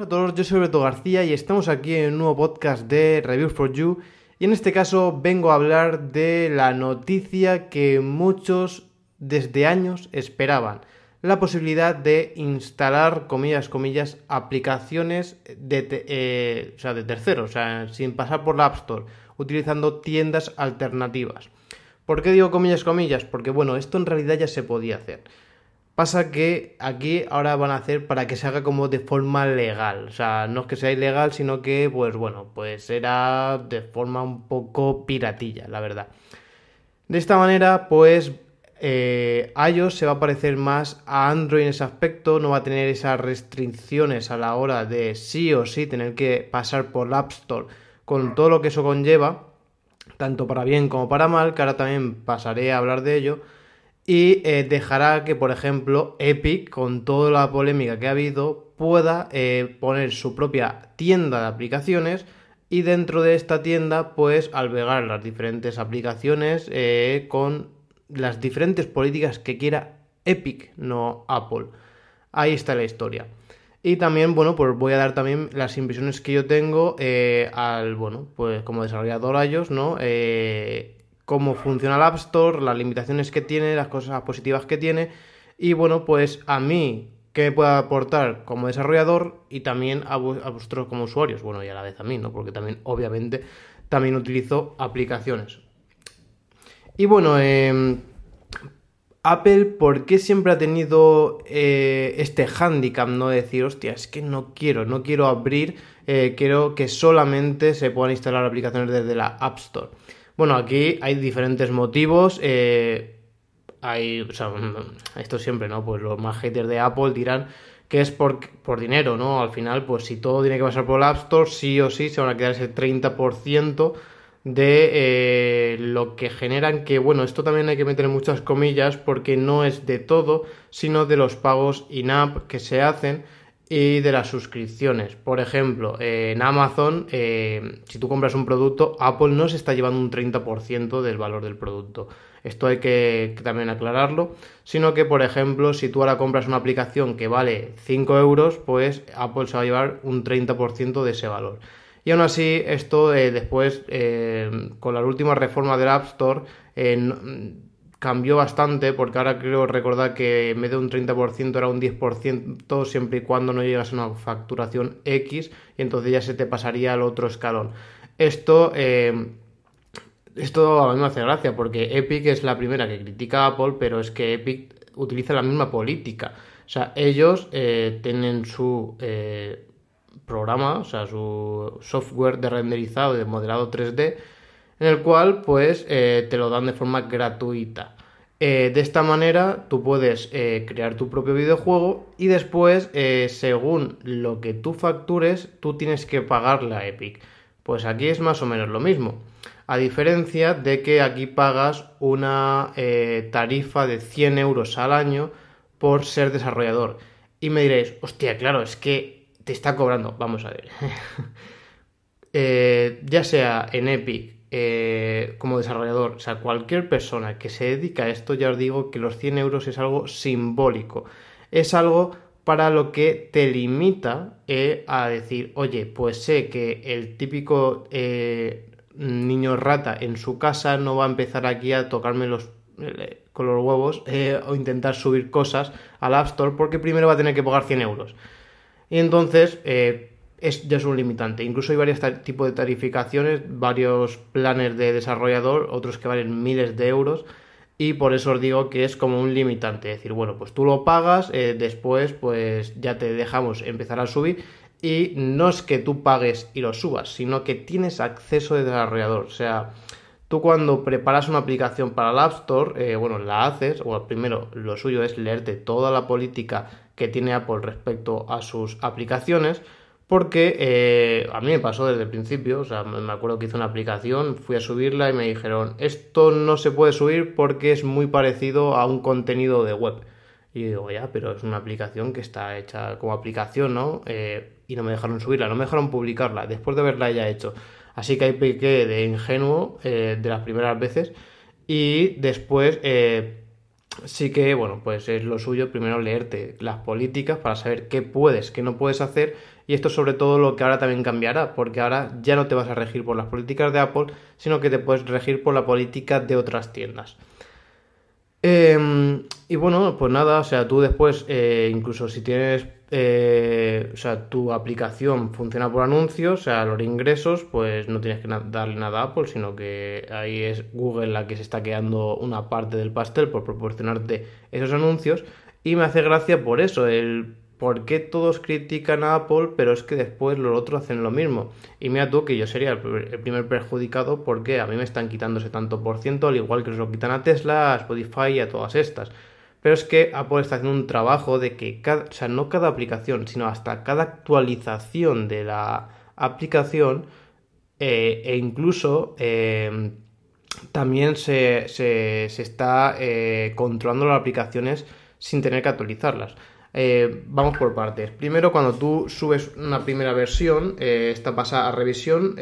Hola a todos, yo soy Alberto García y estamos aquí en un nuevo podcast de Reviews for You y en este caso vengo a hablar de la noticia que muchos desde años esperaban, la posibilidad de instalar, comillas, comillas, aplicaciones de, eh, o sea, de terceros, o sea, sin pasar por la App Store, utilizando tiendas alternativas. ¿Por qué digo comillas, comillas? Porque bueno, esto en realidad ya se podía hacer. Pasa que aquí ahora van a hacer para que se haga como de forma legal. O sea, no es que sea ilegal, sino que, pues bueno, pues era de forma un poco piratilla, la verdad. De esta manera, pues eh, iOS se va a parecer más a Android en ese aspecto, no va a tener esas restricciones a la hora de sí o sí tener que pasar por la App Store con todo lo que eso conlleva, tanto para bien como para mal, que ahora también pasaré a hablar de ello y eh, dejará que, por ejemplo, Epic, con toda la polémica que ha habido, pueda eh, poner su propia tienda de aplicaciones y dentro de esta tienda, pues albergar las diferentes aplicaciones eh, con las diferentes políticas que quiera Epic, no Apple. Ahí está la historia. Y también, bueno, pues voy a dar también las impresiones que yo tengo al, bueno, pues como desarrollador iOS, ¿no? Cómo funciona el App Store, las limitaciones que tiene, las cosas positivas que tiene y bueno, pues a mí qué me puede aportar como desarrollador y también a, vosotros como usuarios, bueno, y a la vez a mí, ¿no? Porque también, obviamente, también utilizo aplicaciones. Y bueno, em, Apple, ¿por qué siempre ha tenido eh, este handicap, no? De decir, hostia, es que no quiero, no quiero abrir, eh, quiero que solamente se puedan instalar aplicaciones desde la App Store. Bueno, aquí hay diferentes motivos. Eh, hay, o sea, esto siempre, ¿no? Pues los más haters de Apple dirán que es por, por dinero, ¿no? Al final, pues si todo tiene que pasar por el App Store, sí o sí se van a quedar ese 30% de eh, lo que generan que, bueno, esto también hay que meter muchas comillas porque no es de todo, sino de los pagos in-app que se hacen y de las suscripciones. Por ejemplo, en Amazon, eh, si tú compras un producto, Apple no se está llevando un 30% del valor del producto. Esto hay que, también aclararlo. Sino que, por ejemplo, si tú ahora compras una aplicación que vale 5 euros, pues Apple se va a llevar un 30% de ese valor. Y aún así, esto eh, después, eh, con la última reforma del App Store, cambió bastante porque ahora creo recordar que en vez de un 30% era un 10% siempre y cuando no llegas a una facturación X y entonces ya se te pasaría al otro escalón. Esto, eh, esto a mí me hace gracia porque Epic es la primera que critica a Apple, pero es que Epic utiliza la misma política. O sea, ellos eh, tienen su eh, programa, o sea, su software de renderizado de modelado 3D en el cual pues eh, te lo dan de forma gratuita. Eh, de esta manera tú puedes eh, crear tu propio videojuego y después, según lo que tú factures, tú tienes que pagarle a Epic. Pues aquí es más o menos lo mismo. A diferencia de que aquí pagas una tarifa de 100 euros al año por ser desarrollador. Y me diréis, hostia, claro, es que te está cobrando. Vamos a ver. ya sea en Epic eh, como desarrollador, o sea, cualquier persona que se dedica a esto, ya os digo que los 100 euros es algo simbólico. Es algo para lo que te limita eh, a decir, oye, pues sé que el típico eh, niño rata en su casa no va a empezar aquí a tocarme los con los huevos o intentar subir cosas al App Store porque primero va a tener que pagar 100 euros. Y entonces, es, ya es un limitante. Incluso hay varios tipos de tarificaciones, varios planes de desarrollador, otros que valen miles de euros. Y por eso os digo que es como un limitante. Es decir, bueno, pues tú lo pagas, eh, después pues ya te dejamos empezar a subir. Y no es que tú pagues y lo subas, sino que tienes acceso de desarrollador. O sea, tú cuando preparas una aplicación para el App Store, eh, bueno, la haces, o primero lo suyo es leerte toda la política que tiene Apple respecto a sus aplicaciones porque eh, a mí me pasó desde el principio, o sea, me acuerdo que hice una aplicación, fui a subirla y me dijeron, esto no se puede subir porque es muy parecido a un contenido de web. Y digo, ya, pero es una aplicación que está hecha como aplicación, ¿no? Eh, y no me dejaron subirla, no me dejaron publicarla, después de haberla ya hecho. Así que ahí pequé de ingenuo eh, de las primeras veces y después sí que, bueno, pues es lo suyo primero leerte las políticas para saber qué puedes, qué no puedes hacer y esto sobre todo lo que ahora también cambiará, porque ahora ya no te vas a regir por las políticas de Apple, sino que te puedes regir por la política de otras tiendas. Em, y bueno, pues nada, o sea, tú después, eh, incluso si tienes, eh, o sea, tu aplicación funciona por anuncios, o sea, los ingresos, pues no tienes que darle nada a Apple, sino que ahí es Google la que se está quedando una parte del pastel por proporcionarte esos anuncios. Y me hace gracia por eso, el ¿por qué todos critican a Apple, pero es que después los otros hacen lo mismo? Y mira tú que yo sería el primer perjudicado porque a mí me están quitándose tanto por ciento, al igual que se lo quitan a Tesla, a Spotify y a todas estas. Pero es que Apple está haciendo un trabajo de que, cada, o sea, no cada aplicación, sino hasta cada actualización de la aplicación eh, e incluso eh, también se, se, está eh, controlando las aplicaciones sin tener que actualizarlas. Vamos por partes. Primero, cuando tú subes una primera versión, eh, esta pasa a revisión.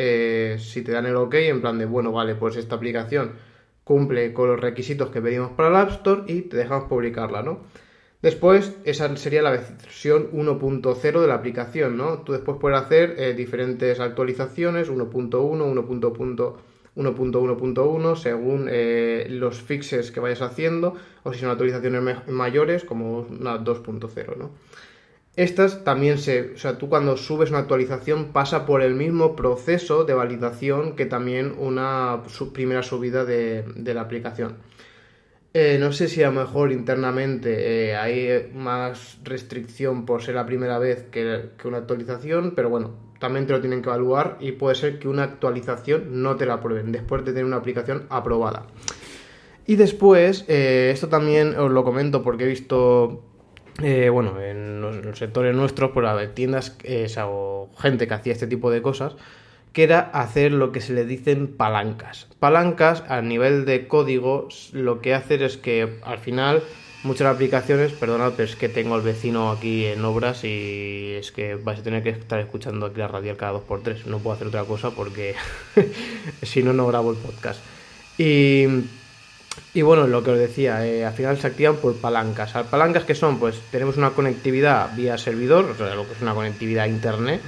Si te dan el OK, en plan de, bueno, vale, pues esta aplicación cumple con los requisitos que pedimos para el App Store y te dejamos publicarla, ¿no? Después, esa sería la versión 1.0 de la aplicación, ¿no? Tú después puedes hacer diferentes actualizaciones, 1.1, 1.1 1.1.1 según eh, los fixes que vayas haciendo o si son actualizaciones mayores como una 2.0, ¿no? Estas también se, o sea, tú cuando subes una actualización pasa por el mismo proceso de validación que también una primera subida de, la aplicación. Eh, no sé si a lo mejor internamente eh, hay más restricción por ser la primera vez que, que una actualización, pero bueno, también te lo tienen que evaluar y puede ser que una actualización no te la aprueben después de tener una aplicación aprobada. Y después, eh, esto también os lo comento porque he visto, eh, bueno, en los, sectores nuestros, por haber tiendas eh, o gente que hacía este tipo de cosas, que era hacer lo que se le dicen palancas. Palancas a nivel de código, lo que hace es que al final muchas aplicaciones, perdonad, pero es que tengo al vecino aquí en obras y es que vais a tener que estar escuchando aquí la radial cada 2x3. No puedo hacer otra cosa porque si no, no grabo el podcast. Y, y bueno, lo que os decía, eh, al final se activan por palancas. ¿Palancas que son? Pues tenemos una conectividad vía servidor, o sea, lo que es una conectividad a internet.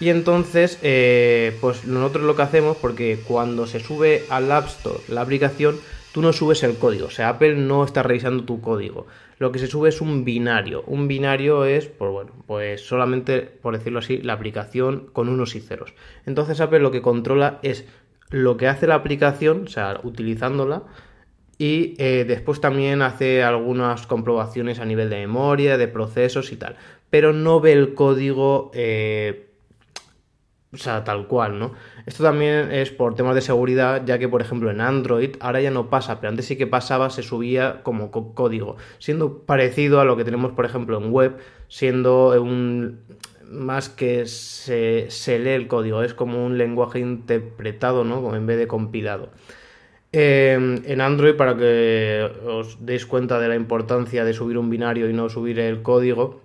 Y entonces, eh, pues nosotros lo que hacemos, porque cuando se sube al App Store la aplicación, tú no subes el código, o sea, Apple no está revisando tu código. Lo que se sube es un binario. Un binario es, pues bueno, pues solamente, por decirlo así, la aplicación con unos y ceros. Entonces Apple lo que controla es lo que hace la aplicación, o sea, utilizándola, y eh, después también hace algunas comprobaciones a nivel de memoria, de procesos y tal. Pero no ve el código eh, o sea, tal cual, ¿no? Esto también es por temas de seguridad, ya que, por ejemplo, en Android ahora ya no pasa, pero antes sí que pasaba, se subía como código, siendo parecido a lo que tenemos, por ejemplo, en web, siendo un más que se, lee el código, es como un lenguaje interpretado, ¿no? En vez de compilado. Em, en Android, para que os deis cuenta de la importancia de subir un binario y no subir el código,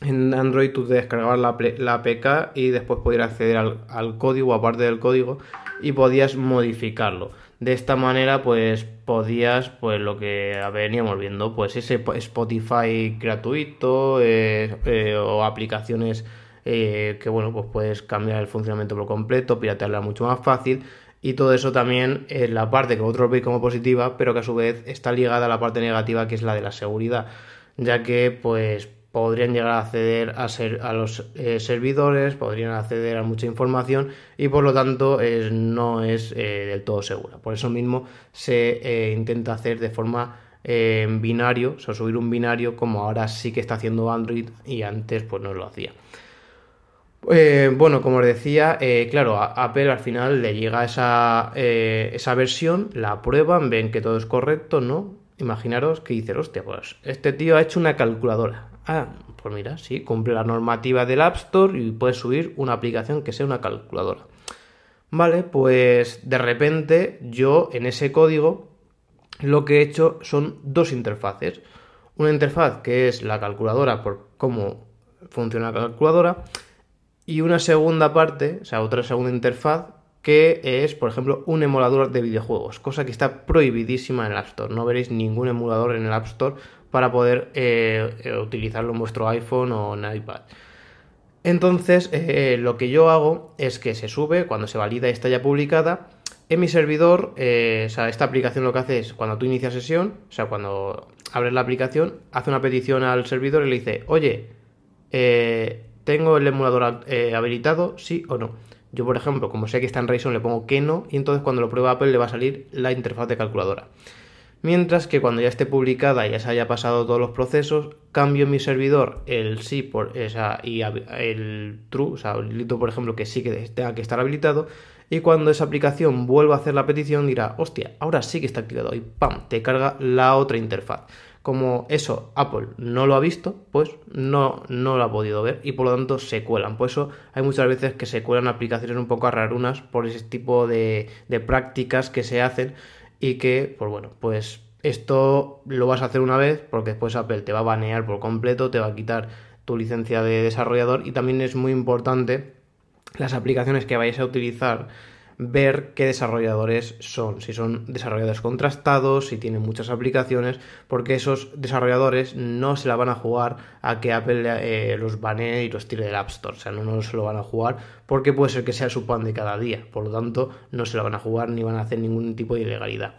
en Android tú descargabas la, la APK y después podías acceder al, código, aparte del código, y podías modificarlo. De esta manera, pues podías, pues lo que veníamos viendo, pues ese Spotify gratuito eh, eh, o aplicaciones eh, que, bueno, pues puedes cambiar el funcionamiento por completo, piratearla mucho más fácil. Y todo eso también es la parte que vosotros veis como positiva, pero que a su vez está ligada a la parte negativa, que es la de la seguridad. Ya que, pues, podrían llegar a acceder a, ser, a los eh, servidores, podrían acceder a mucha información y por lo tanto no es eh, del todo segura. Por eso mismo se eh, intenta hacer de forma binario, o sea, subir un binario como ahora sí que está haciendo Android y antes pues no lo hacía. Bueno, como os decía, claro, a Apple al final le llega esa, esa versión, la prueban, ven que todo es correcto, ¿no? Imaginaros que dice, hostia, pues este tío ha hecho una calculadora Ah, pues mira, sí, cumple la normativa del App Store y puedes subir una aplicación que sea una calculadora. Vale, pues de repente yo en ese código lo que he hecho son dos interfaces. Una interfaz que es la calculadora por cómo funciona la calculadora y una segunda parte, o sea, otra segunda interfaz que es, por ejemplo, un emulador de videojuegos, cosa que está prohibidísima en el App Store. No veréis ningún emulador en el App Store para poder eh, eh, utilizarlo en vuestro iPhone o en iPad. Entonces, eh, lo que yo hago es que se sube, cuando se valida y está ya publicada, en mi servidor, o sea, esta aplicación lo que hace es, cuando tú inicias sesión, o sea, cuando abres la aplicación, hace una petición al servidor y le dice, oye, ¿tengo el emulador habilitado? ¿Sí o no? Yo, por ejemplo, como sé que está en Ryzen, le pongo que no, y entonces cuando lo prueba Apple le va a salir la interfaz de calculadora. Mientras que cuando ya esté publicada y ya se haya pasado todos los procesos, cambio en mi servidor el sí por esa y el true, o sea, habilito por ejemplo que sí que tenga que estar habilitado, y cuando esa aplicación vuelva a hacer la petición dirá, hostia, ahora sí que está activado y ¡pam! te carga la otra interfaz. Como eso Apple no lo ha visto, pues no, no lo ha podido ver y por lo tanto se cuelan. Por eso hay muchas veces que se cuelan aplicaciones un poco rarunas por ese tipo de, de prácticas que se hacen y que, pues bueno, pues esto lo vas a hacer una vez porque después Apple te va a banear por completo, te va a quitar tu licencia de desarrollador y también es muy importante las aplicaciones que vayáis a utilizar ver qué desarrolladores son, si son desarrolladores contrastados, si tienen muchas aplicaciones, porque esos desarrolladores no se la van a jugar a que Apple eh, los banee y los tire del App Store, o sea, no, no se lo van a jugar porque puede ser que sea su pan de cada día, por lo tanto no se la van a jugar ni van a hacer ningún tipo de ilegalidad.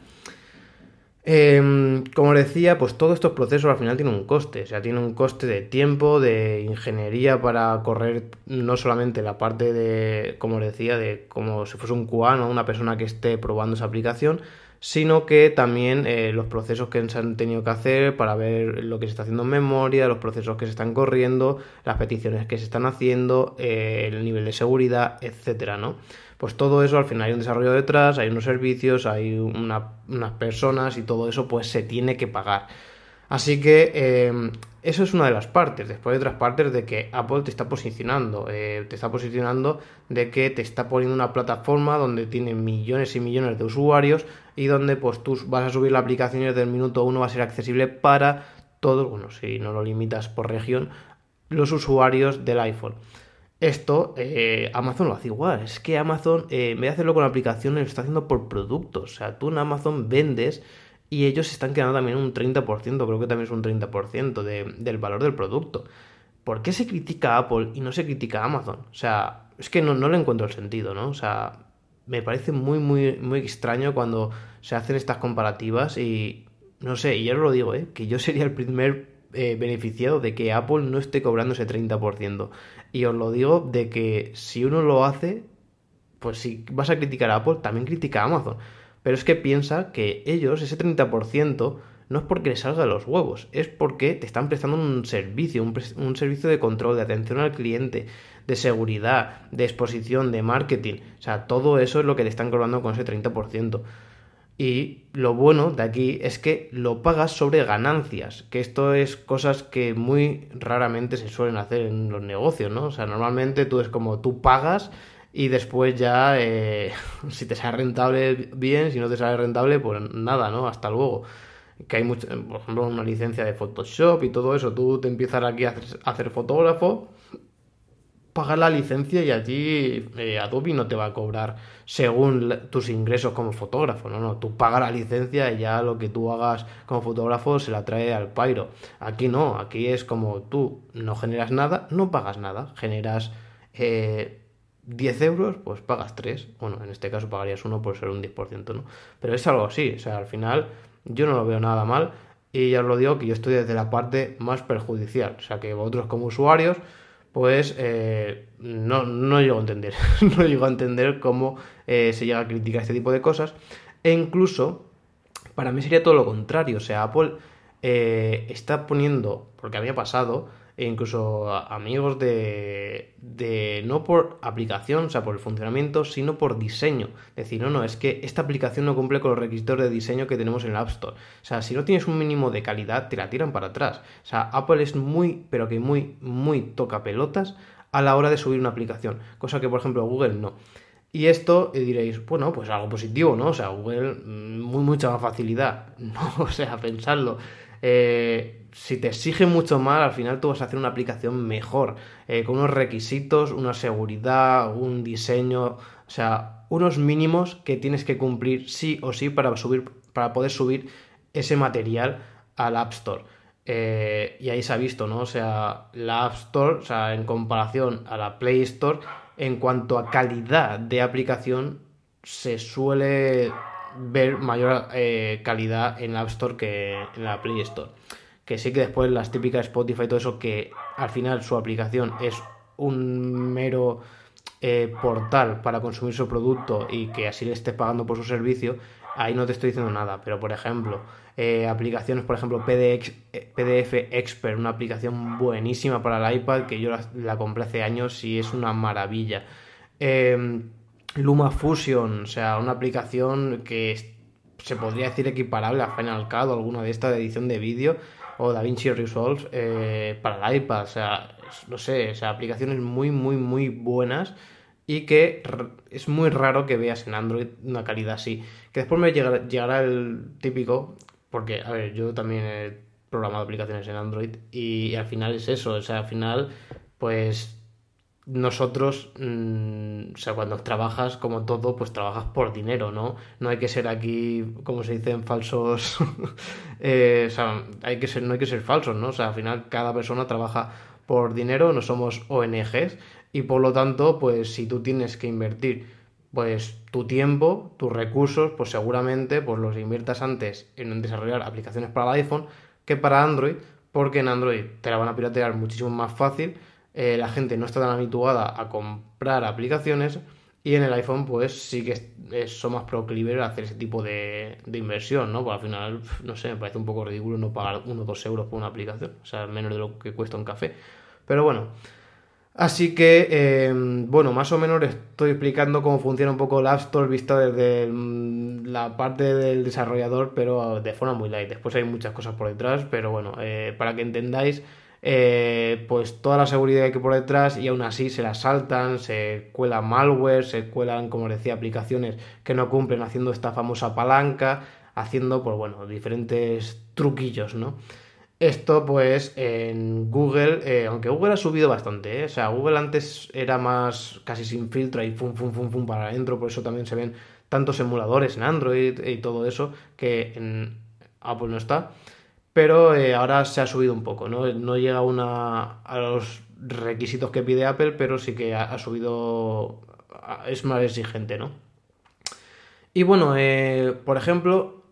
Em, como decía, pues todos estos procesos al final tienen un coste, o sea, tiene un coste de tiempo, de ingeniería para correr no solamente la parte de, como decía, de como si fuese un QA, o una persona que esté probando esa aplicación, sino que también eh, los procesos que se han tenido que hacer para ver lo que se está haciendo en memoria, los procesos que se están corriendo, las peticiones que se están haciendo, eh, el nivel de seguridad, etcétera, ¿no? Pues todo eso al final hay un desarrollo detrás, hay unos servicios, hay unas personas y todo eso pues se tiene que pagar. Así que eh, eso es una de las partes. Después hay otras partes de que Apple te está posicionando. te está posicionando de que te está poniendo una plataforma donde tiene millones y millones de usuarios y donde pues tú vas a subir la aplicación y desde el minuto uno va a ser accesible para todos, bueno, si no lo limitas por región, los usuarios del iPhone. Esto eh, Amazon lo hace igual. Es que Amazon, eh, en vez de hacerlo con aplicaciones, lo está haciendo por productos. O sea, tú en Amazon vendes y ellos están quedando también un 30%, creo que también es un 30% del valor del producto. ¿Por qué se critica Apple y no se critica Amazon? O sea, es que no, no le encuentro el sentido, ¿no? O sea, me parece muy, muy, muy extraño cuando se hacen estas comparativas y no sé, y ya os lo digo, ¿eh? que yo sería el primer eh, beneficiado de que Apple no esté cobrando ese 30%. Y os lo digo de que si uno lo hace, pues si vas a criticar a Apple, también critica a Amazon. Pero es que piensa que ellos, ese 30%, no es porque les salga los huevos, es porque te están prestando un servicio, un, un servicio de control, de atención al cliente, de seguridad, de exposición, de marketing. O sea, todo eso es lo que te están cobrando con ese 30%. Y lo bueno de aquí es que lo pagas sobre ganancias, que esto es cosas que muy raramente se suelen hacer en los negocios, ¿no? O sea, normalmente tú es como tú pagas y después ya, eh, si te sale rentable, bien, si no te sale rentable, pues nada, ¿no? Hasta luego. Que hay, mucho, por ejemplo, una licencia de Photoshop y todo eso, tú te empiezas aquí a hacer fotógrafo pagar la licencia y allí eh, Adobe no te va a cobrar según tus ingresos como fotógrafo, no, no, tú pagas la licencia y ya lo que tú hagas como fotógrafo se la trae al Pyro. Aquí no, aquí es como tú no generas nada, no pagas nada, generas eh, 10 euros, pues pagas 3, bueno, en este caso pagarías uno por ser un 10%, ¿no? Pero es algo así, o sea, al final yo no lo veo nada mal y ya os lo digo que yo estoy desde la parte más perjudicial, o sea, que vosotros como usuarios pues eh, no, no llego a entender. no llego a entender cómo eh, se llega a criticar este tipo de cosas. E incluso, para mí sería todo lo contrario. O sea, Apple eh, está poniendo, porque había pasado, e incluso amigos de, de, no por aplicación, o sea, por el funcionamiento, sino por diseño. Decir, no, no, es que esta aplicación no cumple con los requisitos de diseño que tenemos en el App Store. O sea, si no tienes un mínimo de calidad, te la tiran para atrás. O sea, Apple es muy, pero que muy, muy toca pelotas a la hora de subir una aplicación, cosa que por ejemplo Google no. Y esto eh, diréis, bueno, pues algo positivo, ¿no? O sea, Google, mm, muy, mucha más facilidad. No, o sea, pensarlo. Eh, si te exige mucho más, al final tú vas a hacer una aplicación mejor, eh, con unos requisitos, una seguridad, un diseño, o sea, unos mínimos que tienes que cumplir sí o sí para, subir, para poder subir ese material al App Store. Eh, y ahí se ha visto, ¿no? O sea, la App Store, o sea, en comparación a la Play Store, en cuanto a calidad de aplicación, se suele ver mayor eh, calidad en la App Store que en la Play Store. Que sí que después las típicas Spotify y todo eso, que al final su aplicación es un mero eh, portal para consumir su producto y que así le estés pagando por su servicio, ahí no te estoy diciendo nada. Pero por ejemplo, eh, aplicaciones, por ejemplo, PDF Expert, una aplicación buenísima para el iPad que yo la, compré hace años y es una maravilla. Em, Luma Fusion, o sea, una aplicación que se podría decir equiparable a Final Cut o alguna de estas de edición de vídeo o DaVinci Resolve eh, para el iPad, o sea, no sé, o sea, aplicaciones muy, muy, muy buenas y que es muy raro que veas en Android una calidad así. Que después me llegará, llegará el típico, porque, a ver, yo también he programado aplicaciones en Android y al final es eso, o sea, al final, pues nosotros, mm, o sea, cuando trabajas como todo, pues trabajas por dinero, ¿no? No hay que ser aquí, como se dicen, falsos, eh, hay que ser, no hay que ser falsos, ¿no? O sea, al final cada persona trabaja por dinero, no somos ONGs y por lo tanto, pues si tú tienes que invertir, pues tu tiempo, tus recursos, pues seguramente pues los inviertas antes en desarrollar aplicaciones para el iPhone que para Android, porque en Android te la van a piratear muchísimo más fácil eh, la gente no está tan habituada a comprar aplicaciones y en el iPhone pues sí que son más proclives a hacer ese tipo de, inversión, ¿no? Al final, no sé, me parece un poco ridículo no pagar 1 o 2 euros por una aplicación, o sea, menos de lo que cuesta un café. Pero bueno, así que, em, bueno, más o menos estoy explicando cómo funciona un poco el App Store vista desde la parte del desarrollador, pero de forma muy light. Después hay muchas cosas por detrás, pero bueno, eh, para que entendáis eh, pues toda la seguridad que hay por detrás y aún así se la saltan, se cuelan malware, se cuelan, como decía, aplicaciones que no cumplen haciendo esta famosa palanca, haciendo, pues bueno, diferentes truquillos, ¿no? Esto pues en Google, eh, aunque Google ha subido bastante, ¿eh? o sea, Google antes era más casi sin filtro y fum, fum, fum, fum para adentro, por eso también se ven tantos emuladores en Android y todo eso que en Apple no está pero eh, ahora se ha subido un poco, ¿no? No llega una, a los requisitos que pide Apple, pero sí que ha, subido, es más exigente, ¿no? Y bueno, eh, por ejemplo,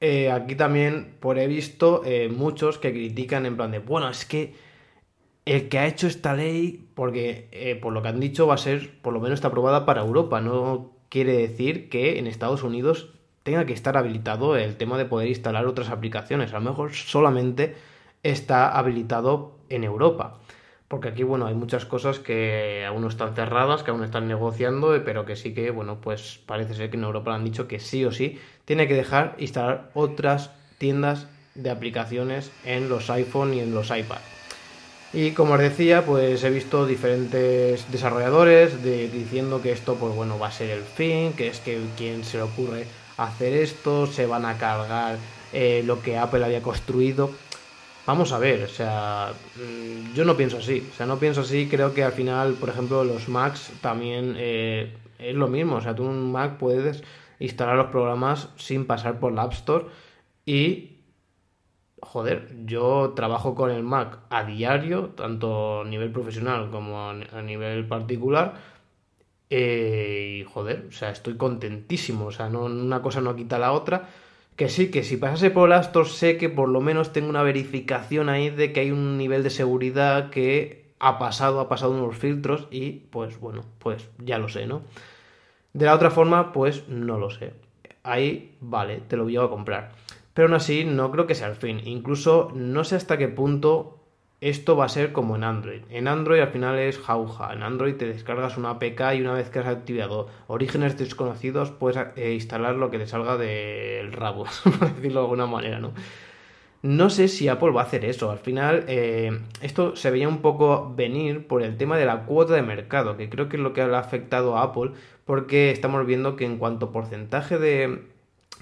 eh, aquí también por he visto muchos que critican en plan de, bueno, es que el que ha hecho esta ley, porque por lo que han dicho va a ser, por lo menos está aprobada para Europa, no quiere decir que en Estados Unidos tenga que estar habilitado el tema de poder instalar otras aplicaciones. A lo mejor solamente está habilitado en Europa. Porque aquí, bueno, hay muchas cosas que aún no están cerradas, que aún están negociando, pero que sí que, bueno, pues parece ser que en Europa han dicho que sí o sí tiene que dejar instalar otras tiendas de aplicaciones en los iPhone y en los iPad. Y como os decía, pues he visto diferentes desarrolladores diciendo que esto, pues bueno, va a ser el fin, que es que quien se le ocurre hacer esto, se van a cargar eh, lo que Apple había construido. Vamos a ver, o sea, mm, yo no pienso así, o sea, no pienso así, creo que al final, por ejemplo, los Macs también eh, es lo mismo, o sea, tú un Mac puedes instalar los programas sin pasar por la App Store y joder, yo trabajo con el Mac a diario, tanto a nivel profesional como a nivel particular, eh, y joder, o sea, estoy contentísimo. O sea, no, una cosa no quita la otra. Que sí, que si pasase por el sé que por lo menos tengo una verificación ahí de que hay un nivel de seguridad que ha pasado, ha pasado unos filtros y pues bueno, pues ya lo sé, ¿no? De la otra forma, pues no lo sé. Ahí, vale, te lo voy a comprar. Pero aún así, no creo que sea el fin. Incluso no sé hasta qué punto esto va a ser como en Android. En Android al final es jauja. En Android te descargas una APK y una vez que has activado orígenes desconocidos puedes eh, instalar lo que te salga del rabo, por decirlo de alguna manera, ¿no? No sé si Apple va a hacer eso. Al final, eh, esto se veía un poco venir por el tema de la cuota de mercado, que creo que es lo que ha afectado a Apple, porque estamos viendo que en cuanto porcentaje de,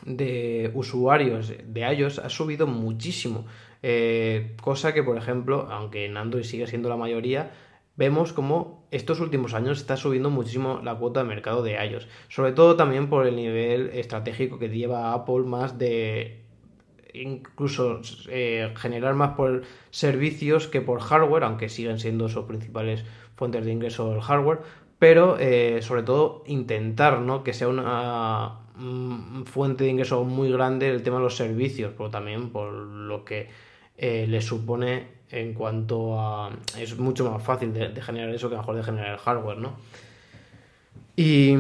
de usuarios de iOS ha subido muchísimo. Eh, cosa que, por ejemplo, aunque en Android sigue siendo la mayoría, vemos como estos últimos años está subiendo muchísimo la cuota de mercado de iOS, sobre todo también por el nivel estratégico que lleva Apple más de incluso eh, generar más por servicios que por hardware, aunque siguen siendo sus principales fuentes de ingreso el hardware, pero eh, sobre todo intentar ¿no? que sea una fuente de ingreso muy grande el tema de los servicios, pero también por lo que eh, le supone en cuanto a... es mucho más fácil de, de, generar eso que mejor de generar el hardware, ¿no? Y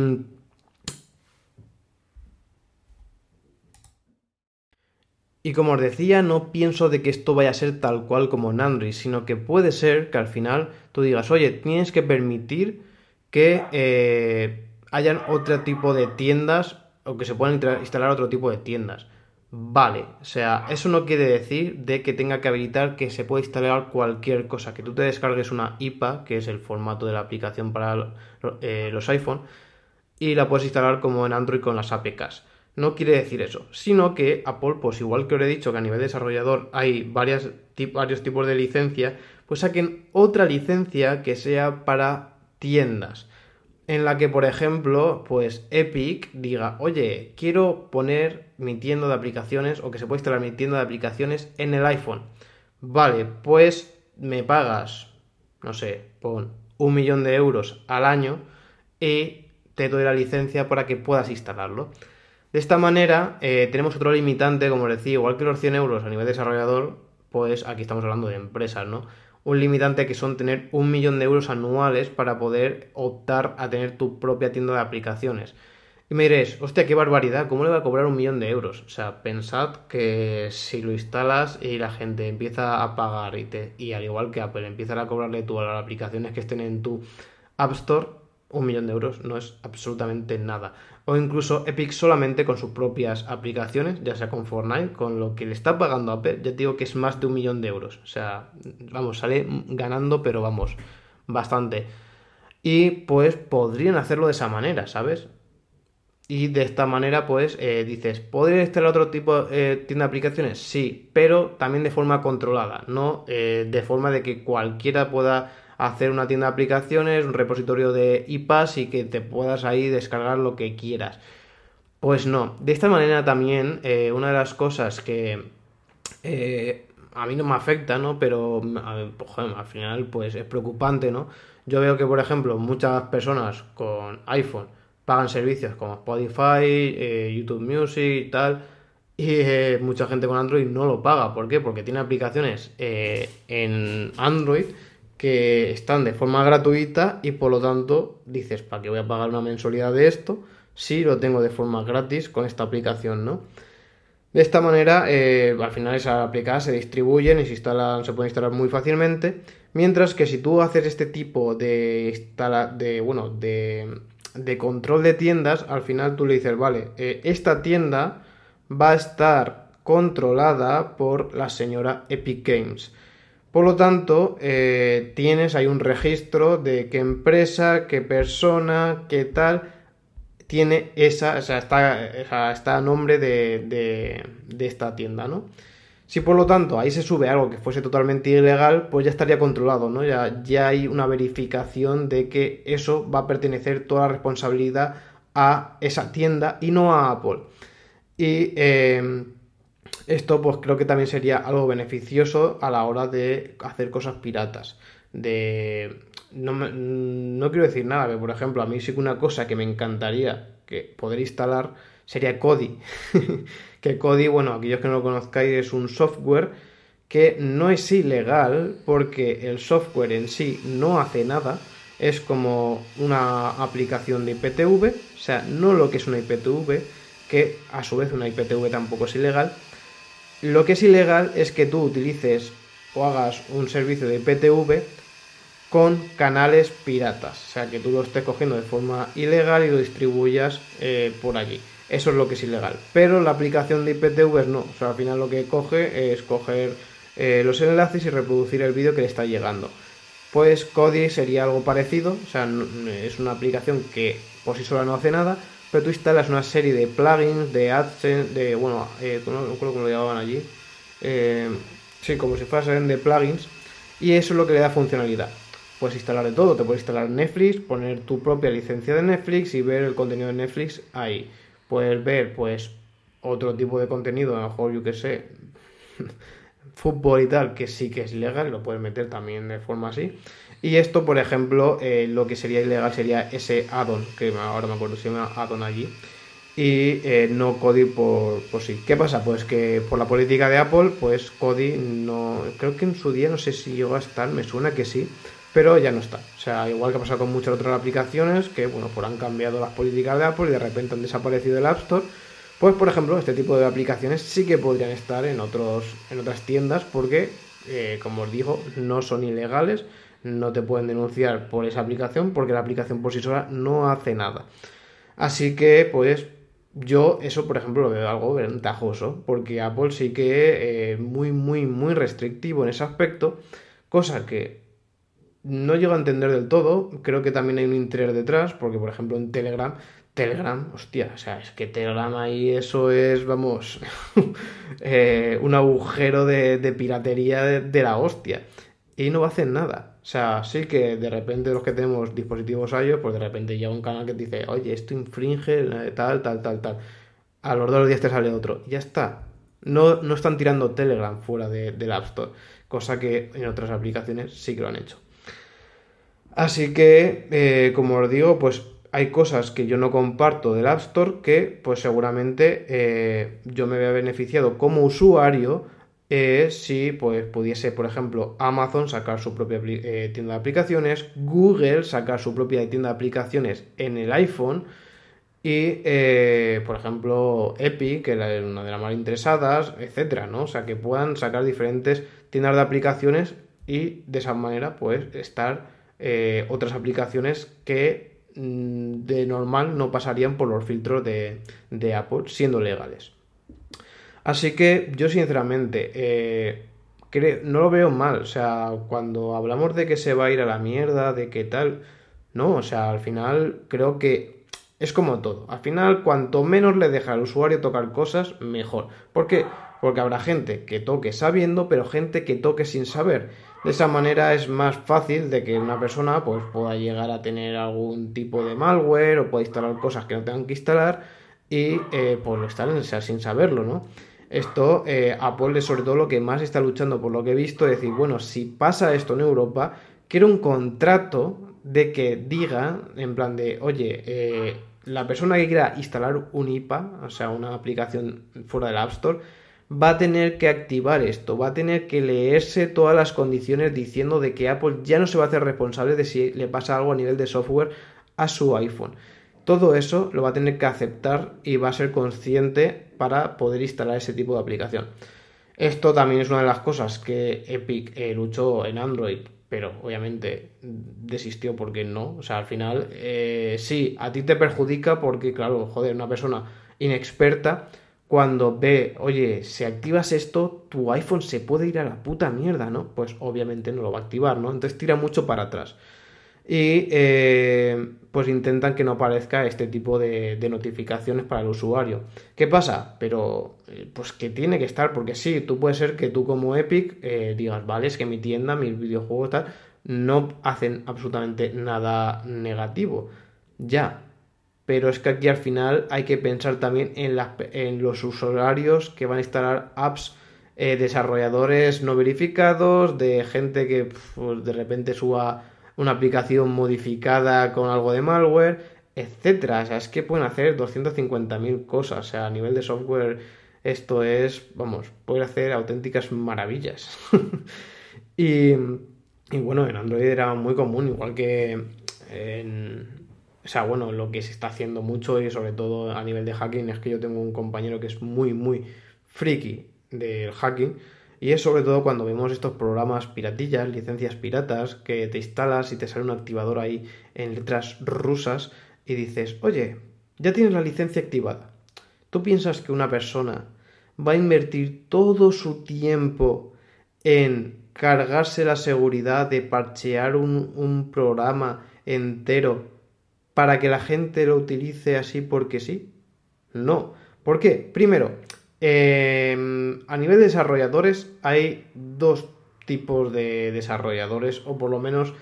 Y como os decía, no pienso de que esto vaya a ser tal cual como en Android, sino que puede ser que al final tú digas, oye, tienes que permitir que eh, hayan otro tipo de tiendas o que se puedan instalar otro tipo de tiendas. Vale, o sea, eso no quiere decir de que tenga que habilitar que se pueda instalar cualquier cosa, que tú te descargues una IPA, que es el formato de la aplicación para eh, los iPhone, y la puedes instalar como en Android con las APKs no quiere decir eso, sino que Apple, pues igual que os he dicho que a nivel desarrollador hay varios tipos de licencia, pues saquen otra licencia que sea para tiendas. En la que, por ejemplo, pues Epic diga, oye, quiero poner mi tienda de aplicaciones o que se pueda instalar mi tienda de aplicaciones en el iPhone. Vale, pues me pagas, no sé, pon un millón de euros al año y te doy la licencia para que puedas instalarlo. De esta manera, eh, tenemos otro limitante, como decía, igual que los 100 euros a nivel desarrollador, pues aquí estamos hablando de empresas, ¿no? Un limitante que son tener un millón de euros anuales para poder optar a tener tu propia tienda de aplicaciones. Y me diréis, hostia, qué barbaridad, ¿cómo le va a cobrar un millón de euros? O sea, pensad que si lo instalas y la gente empieza a pagar y, te, y al igual que Apple, empiezan a cobrarle tú a las aplicaciones que estén en tu App Store, un millón de euros no es absolutamente nada. O incluso Epic solamente con sus propias aplicaciones, ya sea con Fortnite, con lo que le está pagando Apple, ya te digo que es más de un millón de euros. O sea, vamos, sale ganando, pero vamos, bastante. Y pues podrían hacerlo de esa manera, ¿sabes? Y de esta manera, pues eh, dices, ¿podría instalar otro tipo de eh, tienda de aplicaciones? Sí, pero también de forma controlada, no eh, de forma de que cualquiera pueda hacer una tienda de aplicaciones, un repositorio de IPAs y que te puedas ahí descargar lo que quieras. Pues no, de esta manera también eh, una de las cosas que eh, a mí no me afecta, ¿no? Pero pues, al final pues es preocupante, ¿no? Yo veo que, por ejemplo, muchas personas con iPhone pagan servicios como Spotify, eh, YouTube Music y tal, y mucha gente con Android no lo paga. ¿Por qué? Porque tiene aplicaciones en Android que están de forma gratuita y por lo tanto dices, ¿para qué voy a pagar una mensualidad de esto si lo tengo de forma gratis con esta aplicación, ¿no? De esta manera, eh, al final esas aplicaciones se distribuyen y se, instalan, se pueden instalar muy fácilmente, mientras que si tú haces este tipo de, de, bueno, de, de control de tiendas, al final tú le dices, vale, eh, esta tienda va a estar controlada por la señora Epic Games. Por lo tanto, eh, tienes ahí un registro de qué empresa, qué persona, qué tal, tiene esa, o sea, está, a nombre de, esta tienda, ¿no? Si por lo tanto ahí se sube algo que fuese totalmente ilegal, pues ya estaría controlado, ¿no? Ya, ya hay una verificación de que eso va a pertenecer toda la responsabilidad a esa tienda y no a Apple. Y eh, esto pues creo que también sería algo beneficioso a la hora de hacer cosas piratas. De... No, no quiero decir nada, pero por ejemplo, a mí sí que una cosa que me encantaría que poder instalar sería Kodi. que Kodi, bueno, aquellos que no lo conozcáis, es un software que no es ilegal porque el software en sí no hace nada. Es como una aplicación de IPTV, o sea, no lo que es una IPTV, que a su vez una IPTV tampoco es ilegal, lo que es ilegal es que tú utilices o hagas un servicio de IPTV con canales piratas. O sea, que tú lo estés cogiendo de forma ilegal y lo distribuyas eh, por allí. Eso es lo que es ilegal. Pero la aplicación de IPTV no. O sea, al final lo que coge es coger eh, los enlaces y reproducir el vídeo que le está llegando. Pues Kodi sería algo parecido. O sea, es una aplicación que por sí sola no hace nada, pero tú instalas una serie de plugins, de AdSense, de, bueno, eh, no recuerdo cómo lo llamaban allí, eh, sí, como si fuesen de plugins, y eso es lo que le da funcionalidad. puedes instalar de todo. Te puedes instalar Netflix, poner tu propia licencia de Netflix y ver el contenido de Netflix ahí. Puedes ver, pues, otro tipo de contenido, a lo mejor, yo que sé, fútbol y tal, que sí que es ilegal, lo puedes meter también de forma así. Y esto, por ejemplo, eh, lo que sería ilegal sería ese addon, que ahora me acuerdo, se llama addon allí. Y eh, no Kodi por, por sí. ¿Qué pasa? Pues que por la política de Apple, pues Kodi no. Creo que en su día no sé si llegó a estar, me suena que sí, pero ya no está. O sea, igual que ha pasado con muchas otras aplicaciones que, bueno, pues han cambiado las políticas de Apple y de repente han desaparecido el App Store. Pues, por ejemplo, este tipo de aplicaciones sí que podrían estar en, otros, en otras tiendas porque, eh, como os digo, no son ilegales no te pueden denunciar por esa aplicación porque la aplicación por sí sola no hace nada. Así que, pues, yo eso, por ejemplo, lo veo algo ventajoso, porque Apple sí que es eh, muy, muy, muy restrictivo en ese aspecto, cosa que no llego a entender del todo, creo que también hay un interés detrás, porque, por ejemplo, en Telegram, Telegram, hostia, o sea, es que Telegram ahí eso es, vamos, eh, un agujero de, piratería de, la hostia. Y no va a hacer nada. O sea, sí que de repente los que tenemos dispositivos iOS, pues de repente llega un canal que dice, oye, esto infringe tal, tal, tal, tal. A los dos días te sale otro. Ya está. No, no están tirando Telegram fuera de, del App Store, cosa que en otras aplicaciones sí que lo han hecho. Así que, eh, como os digo, pues hay cosas que yo no comparto del App Store que, pues seguramente eh, yo me había beneficiado como usuario eh, si pues, pudiese, por ejemplo, Amazon sacar su propia eh, tienda de aplicaciones, Google sacar su propia tienda de aplicaciones en el iPhone y, eh, por ejemplo, Epic, que es una de las más interesadas, etcétera, ¿no? O sea, que puedan sacar diferentes tiendas de aplicaciones y de esa manera, pues, estar otras aplicaciones que mm, de normal no pasarían por los filtros de Apple, siendo legales. Así que yo sinceramente eh, no lo veo mal. O sea, cuando hablamos de que se va a ir a la mierda, de qué tal, no, o sea, al final creo que es como todo. Al final, cuanto menos le deja al usuario tocar cosas, mejor. ¿Por qué? Porque habrá gente que toque sabiendo, pero gente que toque sin saber. De esa manera es más fácil de que una persona pues, pueda llegar a tener algún tipo de malware o pueda instalar cosas que no tengan que instalar y eh, pues lo instalen sin saberlo, ¿no? Esto, eh, Apple es sobre todo lo que más está luchando, por lo que he visto, es decir, bueno, si pasa esto en Europa, quiero un contrato de que diga, en plan de, oye, eh, la persona que quiera instalar un IPA, o sea, una aplicación fuera del App Store, va a tener que activar esto, va a tener que leerse todas las condiciones diciendo de que Apple ya no se va a hacer responsable de si le pasa algo a nivel de software a su iPhone. Todo eso lo va a tener que aceptar y va a ser consciente para poder instalar ese tipo de aplicación. Esto también es una de las cosas que Epic eh, luchó en Android, pero obviamente desistió porque no. O sea, al final eh, sí, a ti te perjudica porque, claro, joder, una persona inexperta cuando ve, oye, si activas esto, tu iPhone se puede ir a la puta mierda, ¿no? Pues obviamente no lo va a activar, ¿no? Entonces tira mucho para atrás y eh, pues intentan que no aparezca este tipo de, notificaciones para el usuario. ¿Qué pasa? Pero eh, pues que tiene que estar, porque sí, tú puede ser que tú como Epic eh, digas, vale, es que mi tienda, mis videojuegos tal, no hacen absolutamente nada negativo. Ya, pero es que aquí al final hay que pensar también en, los usuarios que van a instalar apps desarrolladores no verificados, de gente que de repente suba una aplicación modificada con algo de malware, etcétera. O sea, es que pueden hacer 250.000 cosas. O sea, a nivel de software, esto es, vamos, puede hacer auténticas maravillas. y, y, bueno, en Android era muy común, igual que en. O sea, bueno, lo que se está haciendo mucho y sobre todo a nivel de hacking es que yo tengo un compañero que es muy, muy friki del hacking y es sobre todo cuando vemos estos programas piratillas, licencias piratas, que te instalas y te sale un activador ahí en letras rusas y dices, oye, ya tienes la licencia activada. ¿Tú piensas que una persona va a invertir todo su tiempo en cargarse la seguridad de parchear un, un programa entero para que la gente lo utilice así porque sí? No. ¿Por qué? Primero, Em, a nivel de desarrolladores hay dos tipos de desarrolladores, o por lo menos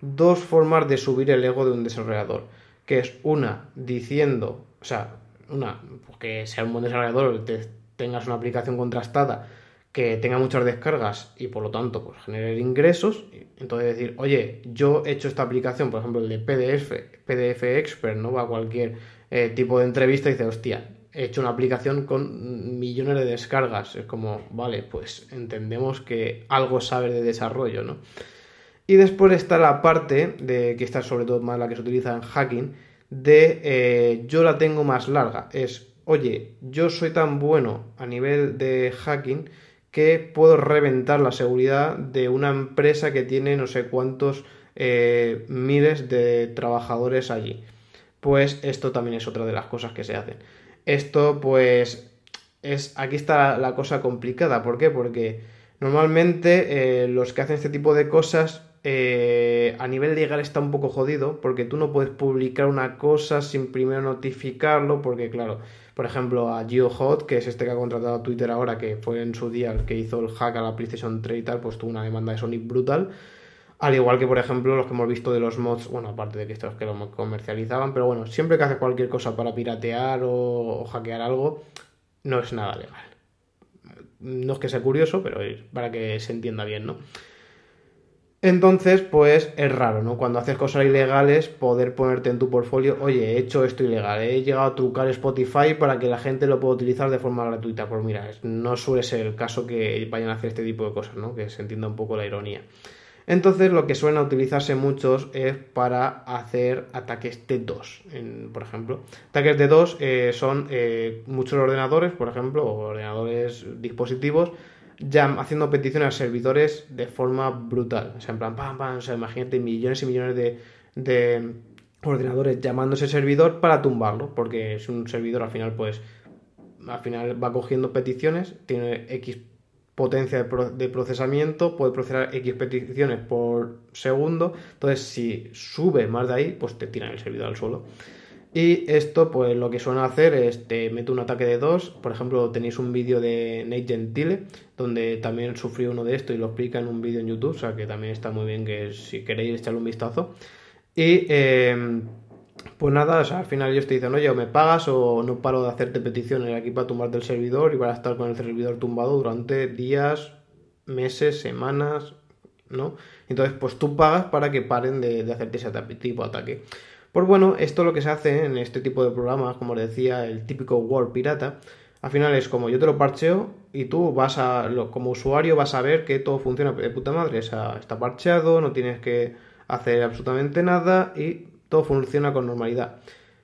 dos formas de subir el ego de un desarrollador, que es una diciendo, o sea, una, que sea un buen desarrollador, te, tengas una aplicación contrastada que tenga muchas descargas y por lo tanto pues genere ingresos, entonces decir, oye, yo he hecho esta aplicación, por ejemplo el de PDF, PDF Expert, ¿no? Va a cualquier eh, tipo de entrevista y dice, hostia, he hecho una aplicación con millones de descargas. Es como, vale, pues entendemos que algo sabe de desarrollo, ¿no? Y después está la parte de que está sobre todo más la que se utiliza en hacking, de eh, yo la tengo más larga. Es, oye, yo soy tan bueno a nivel de hacking que puedo reventar la seguridad de una empresa que tiene no sé cuántos eh, miles de trabajadores allí. Pues esto también es otra de las cosas que se hacen. Esto pues es aquí está la, cosa complicada. ¿Por qué? Porque normalmente eh, los que hacen este tipo de cosas eh, a nivel legal está un poco jodido porque tú no puedes publicar una cosa sin primero notificarlo porque claro por ejemplo, a GeoHot, que es este que ha contratado a Twitter ahora, que fue en su día el que hizo el hack a la PlayStation 3 y tal, pues tuvo una demanda de Sonic brutal. Al igual que, por ejemplo, los que hemos visto de los mods, bueno, aparte de que estos que lo comercializaban, pero bueno, siempre que hace cualquier cosa para piratear o, hackear algo, no es nada legal. No es que sea curioso, pero para que se entienda bien, ¿no? Entonces, pues es raro, ¿no? Cuando haces cosas ilegales, poder ponerte en tu portfolio, oye, he hecho esto ilegal, he llegado a trucar Spotify para que la gente lo pueda utilizar de forma gratuita. Pues mira, no suele ser el caso que vayan a hacer este tipo de cosas, ¿no? Que se entienda un poco la ironía. Entonces, lo que suelen utilizarse muchos es para hacer ataques de dos, por ejemplo. Ataques de dos eh, son eh, muchos ordenadores, por ejemplo, o ordenadores dispositivos ya haciendo peticiones a servidores de forma brutal. O sea, en plan, pam, pam, o sea, imagínate millones y millones de, de ordenadores llamando a ese servidor para tumbarlo, porque es un servidor al final, pues, al final va cogiendo peticiones, tiene X potencia de, procesamiento, puede procesar X peticiones por segundo, entonces si sube más de ahí, pues te tiran el servidor al suelo. Y esto, pues lo que suelen hacer es te mete un ataque de dos. Por ejemplo, tenéis un vídeo de Nate Gentile, donde también sufrió uno de esto y lo explica en un vídeo en YouTube. O sea que también está muy bien que si queréis echarle un vistazo. Y em, pues nada, al final ellos te dicen, oye, o me pagas o no paro de hacerte peticiones aquí para tumbarte el servidor y para estar con el servidor tumbado durante días, meses, semanas, ¿no? Entonces, pues tú pagas para que paren de, de hacerte ese tipo de ataque. Pues bueno, esto lo que se hace en este tipo de programas, como decía, el típico Word pirata, al final es como yo te lo parcheo y tú vas a, como usuario vas a ver que todo funciona de puta madre, o sea, está parcheado, no tienes que hacer absolutamente nada y todo funciona con normalidad.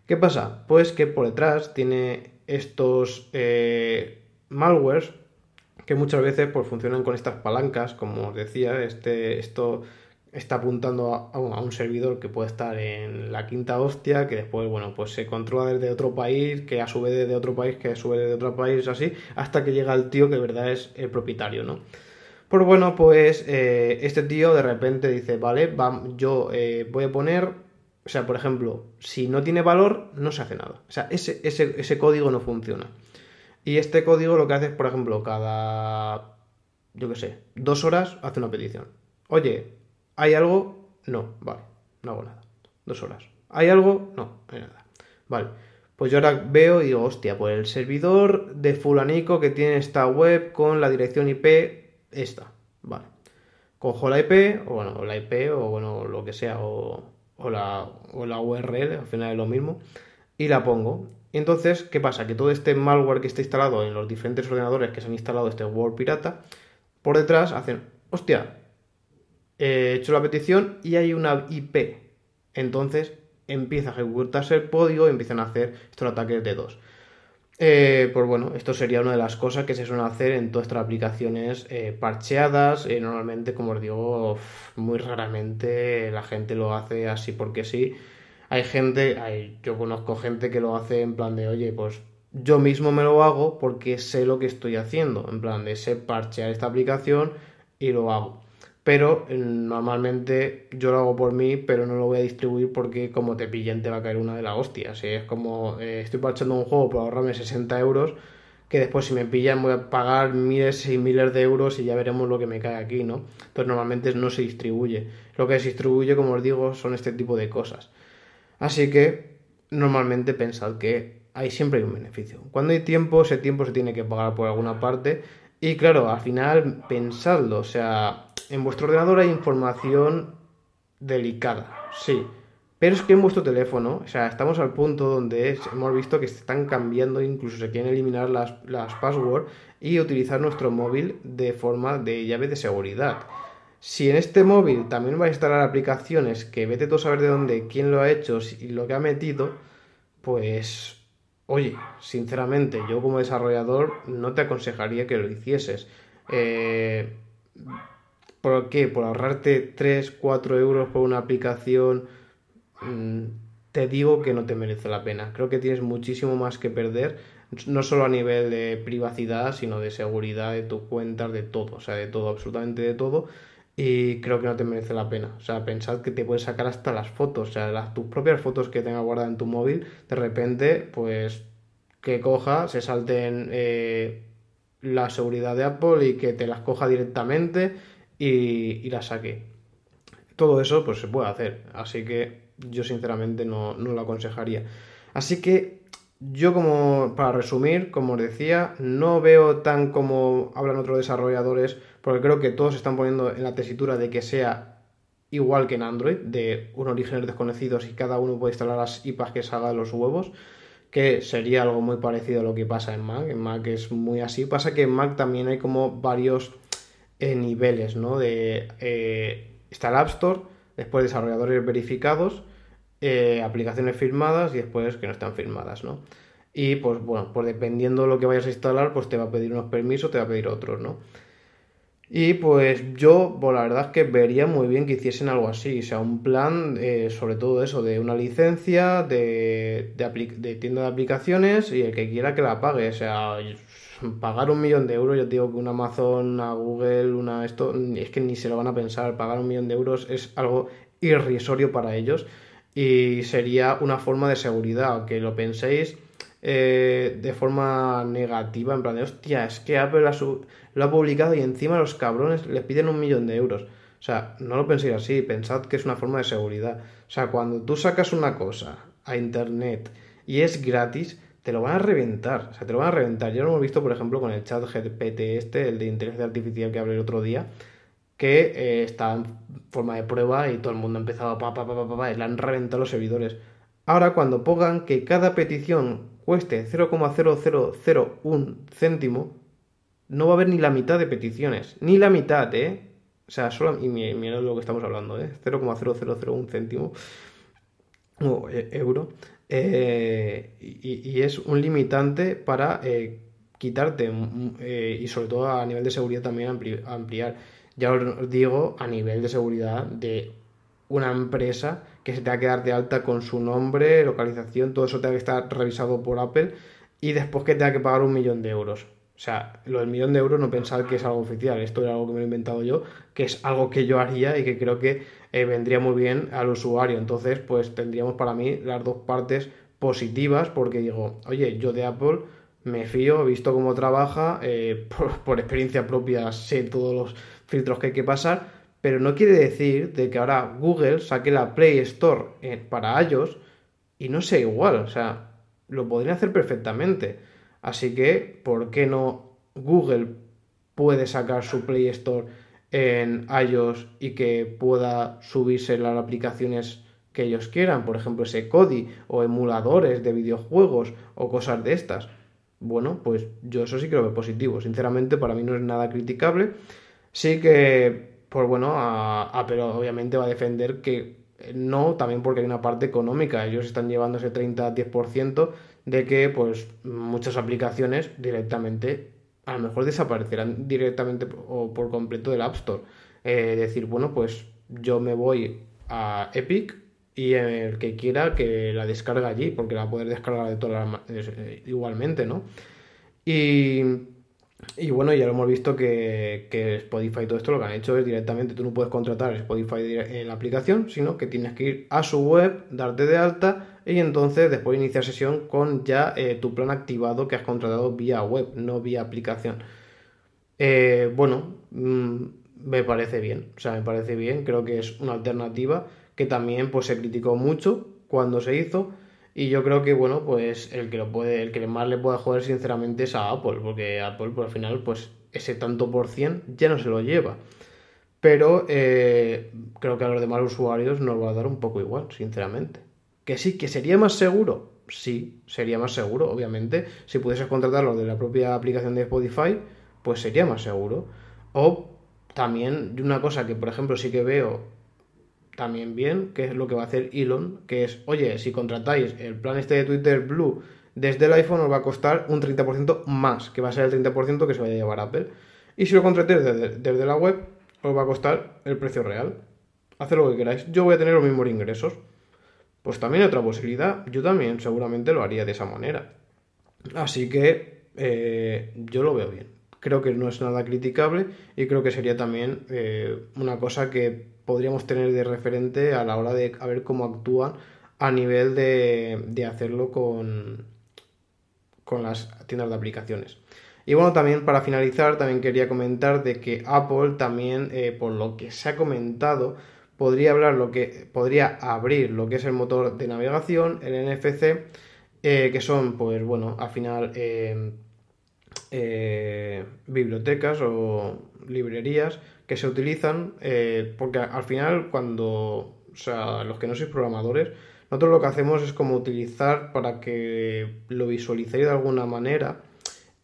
¿Qué pasa? Pues que por detrás tiene estos eh, malwares que muchas veces pues, funcionan con estas palancas, como os decía, este, esto está apuntando a, un servidor que puede estar en la quinta hostia, que después, bueno, pues se controla desde otro país, que a su vez desde otro país, que a su vez desde otro país, así, hasta que llega el tío que de verdad es el propietario, ¿no? Pues bueno, pues eh, este tío de repente dice, vale, yo eh, voy a poner, o sea, por ejemplo, si no tiene valor, no se hace nada. O sea, ese, ese, ese código no funciona. Y este código lo que hace es, por ejemplo, cada, yo qué sé, dos horas hace una petición. Oye, ¿Hay algo? No, vale, no hago nada. Dos horas. ¿Hay algo? No, hay nada. Vale. Pues yo ahora veo y digo, hostia, pues el servidor de fulanico que tiene esta web con la dirección IP, esta. Vale. Cojo la IP, o bueno, la IP, o bueno, lo que sea, o, la, o la URL, al final es lo mismo, y la pongo. Y entonces, ¿qué pasa? Que todo este malware que está instalado en los diferentes ordenadores que se han instalado este Word pirata, por detrás hacen, hostia, he hecho la petición y hay una IP. Entonces empieza a ejecutarse el código y empiezan a hacer estos ataques de dos. Eh, pues bueno, esto sería una de las cosas que se suelen hacer en todas estas aplicaciones eh, parcheadas. Eh, normalmente, como os digo, muy raramente la gente lo hace así porque sí. Hay gente, hay, yo conozco gente que lo hace en plan de, oye, pues yo mismo me lo hago porque sé lo que estoy haciendo. En plan de sé parchear esta aplicación y lo hago pero eh, normalmente yo lo hago por mí, pero no lo voy a distribuir porque como te pillen te va a caer una de las hostias. Es como eh, estoy parchando un juego para ahorrarme 60 euros que después si me pillan voy a pagar miles y miles de euros y ya veremos lo que me cae aquí, ¿no? Entonces normalmente no se distribuye. Lo que se distribuye, como os digo, son este tipo de cosas. Así que normalmente pensad que hay siempre un beneficio. Cuando hay tiempo, ese tiempo se tiene que pagar por alguna parte. Y claro, al final pensadlo, o sea, en vuestro ordenador hay información delicada, sí. Pero es que en vuestro teléfono, o sea, estamos al punto donde hemos visto que se están cambiando, incluso se quieren eliminar las, las passwords y utilizar nuestro móvil de forma de llave de seguridad. Si en este móvil también vais a instalar aplicaciones que vete tú a saber de dónde, quién lo ha hecho y lo que ha metido, pues Oye, sinceramente, yo como desarrollador no te aconsejaría que lo hicieses. Eh, ¿Por qué? Por ahorrarte 3, 4 euros por una aplicación, mm, te digo que no te merece la pena. Creo que tienes muchísimo más que perder, no solo a nivel de privacidad, sino de seguridad de tus cuentas, de todo, o sea, de todo, absolutamente de todo. Y creo que no te merece la pena. O sea, pensad que te puedes sacar hasta las fotos, o sea, tus propias fotos que tengas guardadas en tu móvil, de repente, pues que coja, se salten eh, la seguridad de Apple y que te las coja directamente y, y las saque. Todo eso pues se puede hacer, así que yo sinceramente no, no lo aconsejaría. Así que yo como, para resumir, como os decía, no veo tan como hablan otros desarrolladores, porque creo que todos están poniendo en la tesitura de que sea igual que en Android, de un orígenes desconocidos y cada uno puede instalar las IPAs que salga los huevos que sería algo muy parecido a lo que pasa en Mac. En Mac es muy así. Pasa que en Mac también hay como varios eh, niveles, ¿no? De, eh, está el App Store, después desarrolladores verificados, eh, aplicaciones firmadas y después que no están firmadas, ¿no? Y pues bueno, pues dependiendo de lo que vayas a instalar, pues te va a pedir unos permisos, te va a pedir otros, ¿no? Y pues yo, pues la verdad es que vería muy bien que hiciesen algo así, o sea, un plan, eh, sobre todo eso, de una licencia, de, de, tienda de aplicaciones y el que quiera que la pague, o sea, pagar un millón de euros, yo digo que un Amazon, una Google, una esto, es que ni se lo van a pensar, pagar un millón de euros es algo irrisorio para ellos y sería una forma de seguridad, que lo penséis eh, de forma negativa, en plan de, hostia, es que Apple lo ha publicado y encima los cabrones les piden un millón de euros. O sea, no lo penséis así, pensad que es una forma de seguridad. O sea, cuando tú sacas una cosa a internet y es gratis, te lo van a reventar. O sea, te lo van a reventar. Ya lo hemos visto, por ejemplo, con el chat GPT este, el de inteligencia artificial que hablé el otro día, que eh, está en forma de prueba y todo el mundo ha empezado a pa, pa, pa, pa, pa, y le han reventado los servidores. Ahora, cuando pongan que cada petición cueste 0,0001 céntimo, no va a haber ni la mitad de peticiones. Ni la mitad, ¿eh? O sea, solo. Y mira lo que estamos hablando, ¿eh? 0,0001 céntimo o e, euro. Eh, y, es un limitante para eh, quitarte eh, y sobre todo a nivel de seguridad también ampliar. Ya os digo, a nivel de seguridad de una empresa que se tenga que dar de alta con su nombre, localización, todo eso tenga que estar revisado por Apple y después que tenga que pagar un millón de euros. O sea, lo del millón de euros no pensar que es algo oficial, esto es algo que me he inventado yo, que es algo que yo haría y que creo que eh, vendría muy bien al usuario. Entonces, pues tendríamos para mí las dos partes positivas porque digo, oye, yo de Apple me fío, he visto cómo trabaja, eh, por, por experiencia propia sé todos los filtros que hay que pasar pero no quiere decir de que ahora Google saque la Play Store para iOS y no sea igual, o sea, lo podría hacer perfectamente. Así que, ¿por qué no Google puede sacar su Play Store en iOS y que pueda subirse las aplicaciones que ellos quieran, por ejemplo ese Kodi o emuladores de videojuegos o cosas de estas? Bueno, pues yo eso sí que lo veo positivo. Sinceramente, para mí no es nada criticable. Sí que pues bueno, a, pero obviamente va a defender que no, también porque hay una parte económica. Ellos están llevando ese 30-10% de que pues muchas aplicaciones directamente a lo mejor desaparecerán directamente o por completo del App Store. Eh, decir, bueno, pues yo me voy a Epic y el que quiera que la descarga allí, porque la va a poder descargar de todas las eh, igualmente, ¿no? Y Y bueno, ya lo hemos visto que, que Spotify todo esto lo que han hecho es directamente, tú no puedes contratar Spotify en la aplicación, sino que tienes que ir a su web, darte de alta y entonces después iniciar sesión con ya eh, tu plan activado que has contratado vía web, no vía aplicación. Eh, bueno, mm, me parece bien, o sea, me parece bien, creo que es una alternativa que también pues se criticó mucho cuando se hizo y yo creo que bueno, pues el que lo puede, el que más le puede joder sinceramente es a Apple, porque Apple por al final pues ese tanto por cien ya no se lo lleva. Pero eh, creo que a los demás usuarios nos va a dar un poco igual, sinceramente. Que sí, que sería más seguro. Sí, sería más seguro, obviamente. Si pudieses contratarlo de la propia aplicación de Spotify, pues sería más seguro. O también una cosa que, por ejemplo, sí que veo también bien, que es lo que va a hacer Elon, que es, oye, si contratáis el plan este de Twitter Blue desde el iPhone os va a costar un 30% más, que va a ser el 30% que se vaya a llevar Apple. Y si lo contratáis desde, la web, os va a costar el precio real. Haced lo que queráis. Yo voy a tener los mismos ingresos. Pues también otra posibilidad. Yo también seguramente lo haría de esa manera. Así que eh, yo lo veo bien. Creo que no es nada criticable y creo que sería también eh, una cosa que podríamos tener de referente a la hora de ver cómo actúan a nivel de, hacerlo con, con las tiendas de aplicaciones. Y bueno, también para finalizar, también quería comentar de que Apple también, eh, por lo que se ha comentado, podría hablar lo que podría abrir lo que es el motor de navegación, el NFC, eh, que son, pues bueno, al final eh, bibliotecas o librerías que se utilizan, eh, porque al final cuando, o sea, los que no sois programadores, nosotros lo que hacemos es como utilizar para que lo visualicéis de alguna manera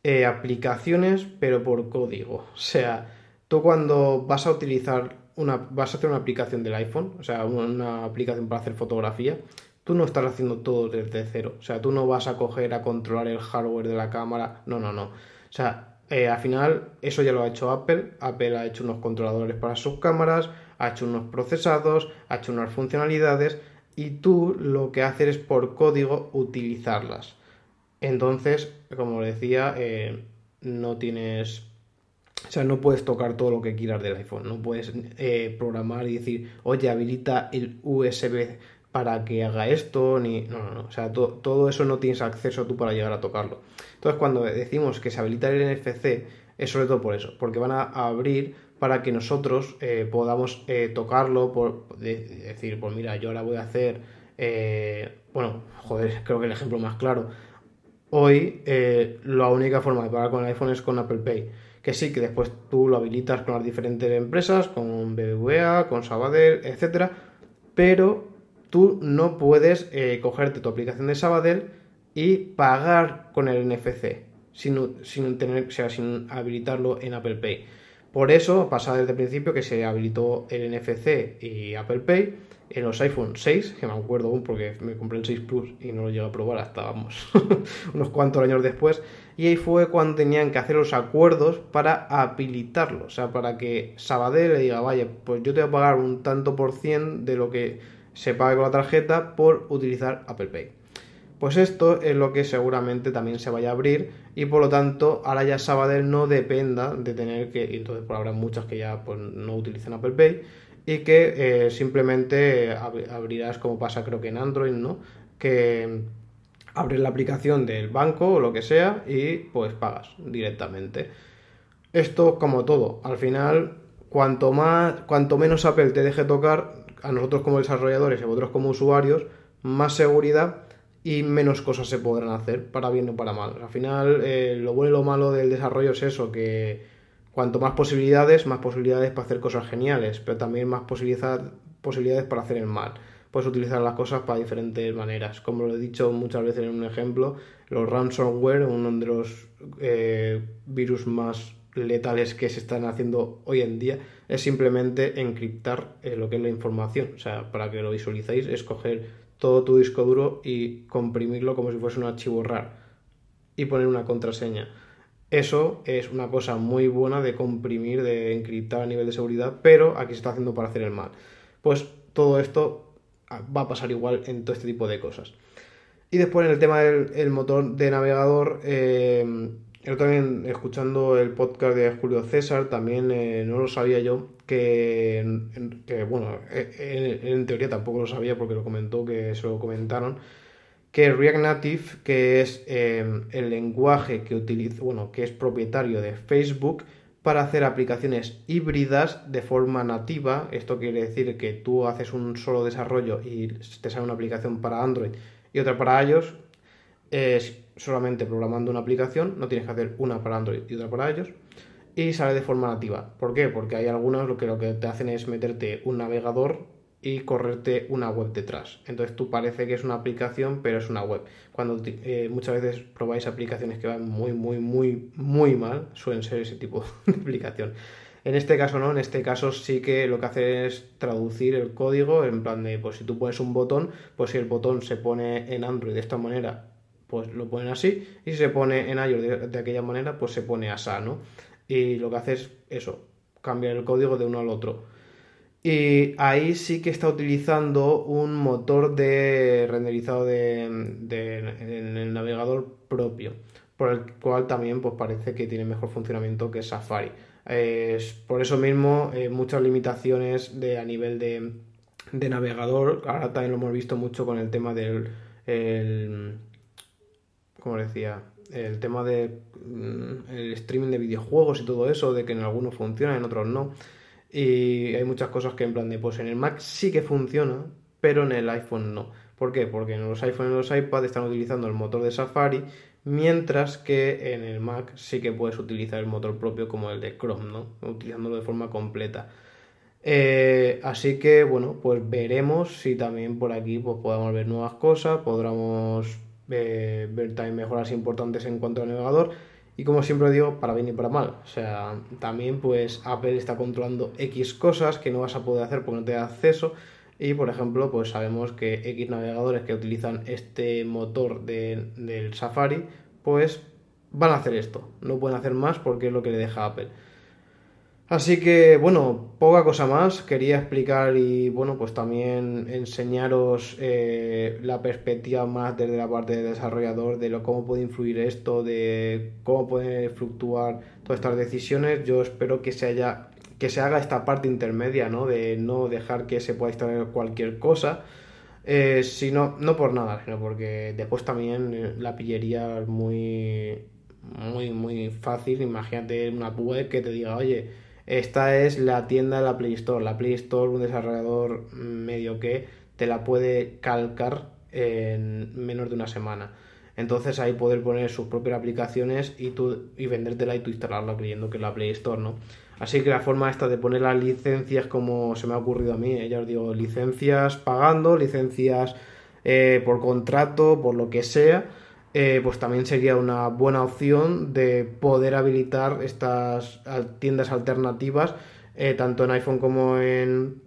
eh, aplicaciones, pero por código. O sea, tú cuando vas a utilizar una, vas a hacer una aplicación del iPhone, o sea, una aplicación para hacer fotografía, tú no estás haciendo todo desde cero. O sea, tú no vas a coger a controlar el hardware de la cámara. No, no, no. O sea, eh, al final, eso ya lo ha hecho Apple. Apple ha hecho unos controladores para sus cámaras, ha hecho unos procesados, ha hecho unas funcionalidades y tú lo que haces es por código utilizarlas. Entonces, como decía, eh, no tienes. O sea, no puedes tocar todo lo que quieras del iPhone. No puedes eh, programar y decir, oye, habilita el USB para que haga esto, ni... No, no, no. O sea, todo eso no tienes acceso tú para llegar a tocarlo. Entonces, cuando decimos que se habilita el NFC, es sobre todo por eso, porque van a abrir para que nosotros eh, podamos eh, tocarlo, por decir, pues mira, yo ahora voy a hacer, eh, bueno, joder, creo que el ejemplo más claro, hoy la única forma de pagar con el iPhone es con Apple Pay, que sí, que después tú lo habilitas con las diferentes empresas, con BBVA, con Sabadell, etcétera, pero tú no puedes eh, cogerte tu aplicación de Sabadell y pagar con el NFC sin, sin, tener, sea, sin habilitarlo en Apple Pay. Por eso pasa desde el principio que se habilitó el NFC y Apple Pay en los iPhone 6, que me acuerdo aún porque me compré el 6 Plus y no lo llegué a probar hasta, vamos, unos cuantos años después. Y ahí fue cuando tenían que hacer los acuerdos para habilitarlo, o sea, para que Sabadell le diga, vaya, pues yo te voy a pagar un tanto por cien de lo que se pague con la tarjeta por utilizar Apple Pay. Pues esto es lo que seguramente también se vaya a abrir y por lo tanto ahora ya Sabadell no dependa de tener que, y entonces por habrá muchas que ya pues, no utilicen Apple Pay y que eh, simplemente abrirás como pasa creo que en Android, ¿no? Que abres la aplicación del banco o lo que sea y pues pagas directamente. Esto como todo, al final cuanto más cuanto menos Apple te deje tocar a nosotros como desarrolladores y a vosotros como usuarios más seguridad y menos cosas se podrán hacer, para bien o para mal. Al final, eh, lo bueno y lo malo del desarrollo es eso, que cuanto más posibilidades, más posibilidades para hacer cosas geniales, pero también más posibilidades para hacer el mal. Puedes utilizar las cosas para diferentes maneras. Como lo he dicho muchas veces en un ejemplo, los ransomware, uno de los eh, virus más letales que se están haciendo hoy en día es simplemente encriptar eh, lo que es la información. O sea, para que lo visualicéis, es coger todo tu disco duro y comprimirlo como si fuese un archivo RAR y poner una contraseña. Eso es una cosa muy buena de comprimir, de encriptar a nivel de seguridad, pero aquí se está haciendo para hacer el mal. Pues todo esto ah, va a pasar igual en todo este tipo de cosas. Y después en el tema del motor de navegador, eh, yo también escuchando el podcast de Julio César, también eh, no lo sabía yo, que, bueno, eh, en, teoría tampoco lo sabía porque lo comentó, que se lo comentaron, que React Native, que es eh, el lenguaje que utiliza, bueno, que es propietario de Facebook, para hacer aplicaciones híbridas de forma nativa. Esto quiere decir que tú haces un solo desarrollo y te sale una aplicación para Android y otra para iOS. Es solamente programando una aplicación, no tienes que hacer una para Android y otra para iOS. Y sale de forma nativa. ¿Por qué? Porque hay algunos que, lo que te hacen es meterte un navegador y correrte una web detrás. Entonces tú parece que es una aplicación, pero es una web. Cuando eh, muchas veces probáis aplicaciones que van muy, muy, muy, muy mal, suelen ser ese tipo de aplicación. En este caso no, en este caso sí que lo que hace es traducir el código en plan de, pues si tú pones un botón, pues si el botón se pone en Android de esta manera, pues lo ponen así, y si se pone en iOS de, aquella manera, pues se pone así, ¿no? Y lo que hace es eso, cambiar el código de uno al otro. Y ahí sí que está utilizando un motor de renderizado de, en el navegador propio, por el cual también pues, parece que tiene mejor funcionamiento que Safari. por eso mismo, eh, muchas limitaciones de, a nivel de, de, navegador. Ahora también lo hemos visto mucho con el tema del. El, ¿Cómo decía? El tema del mm, streaming de videojuegos y todo eso, de que en algunos funciona, en otros no. Y hay muchas cosas que en plan de, pues en el Mac sí que funciona, pero en el iPhone no. ¿Por qué? Porque en los iPhone y los iPad están utilizando el motor de Safari, mientras que en el Mac sí que puedes utilizar el motor propio como el de Chrome, ¿no? Utilizándolo de forma completa. Eh, así que, bueno, pues veremos si también por aquí pues, podamos ver nuevas cosas, podremos eh, ver también mejoras importantes en cuanto al navegador y como siempre digo, para bien y para mal. O sea, también pues Apple está controlando X cosas que no vas a poder hacer porque no te da acceso. Y por ejemplo, pues sabemos que X navegadores que utilizan este motor del Safari, pues van a hacer esto. No pueden hacer más porque es lo que le deja Apple. Así que, bueno, poca cosa más. Quería explicar y, bueno, pues también enseñaros eh, la perspectiva más desde la parte del desarrollador de lo, cómo puede influir esto, de cómo pueden fluctuar todas estas decisiones. Yo espero que se haya que se haga esta parte intermedia, ¿no? De no dejar que se pueda instalar cualquier cosa. Eh, sino, no por nada, sino porque después también eh, la pillería es muy, muy, muy fácil. Imagínate una web que te diga, oye, esta es la tienda de la Play Store. La Play Store, un desarrollador medio que te la puede calcar en menos de una semana. Entonces ahí poder poner sus propias aplicaciones y, tú, y vendértela y tú instalarla creyendo que es la Play Store, ¿no? Así que la forma esta de poner las licencias como se me ha ocurrido a mí, ¿eh? ya os digo, licencias pagando, licencias eh, por contrato, por lo que sea, eh, pues también sería una buena opción de poder habilitar estas tiendas alternativas, eh, tanto en iPhone como en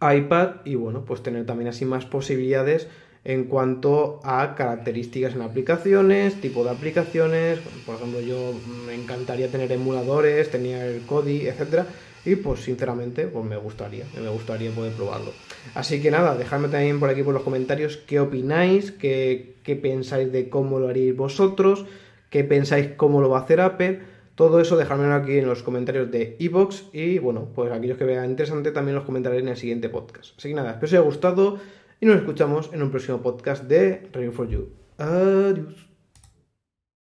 iPad, y bueno, pues tener también así más posibilidades en cuanto a características en aplicaciones, tipo de aplicaciones, por ejemplo yo me encantaría tener emuladores, tener el Kodi, etcétera, y pues sinceramente pues me gustaría, me gustaría poder probarlo. Así que nada, dejadme también por aquí por los comentarios qué opináis, qué, qué pensáis de cómo lo haríais vosotros, qué pensáis cómo lo va a hacer Apple. Todo eso dejadmelo aquí en los comentarios de iVoox y bueno, pues aquellos que vean interesante también los comentaré en el siguiente podcast. Así que nada, espero que os haya gustado y nos escuchamos en un próximo podcast de Review for You. Adiós.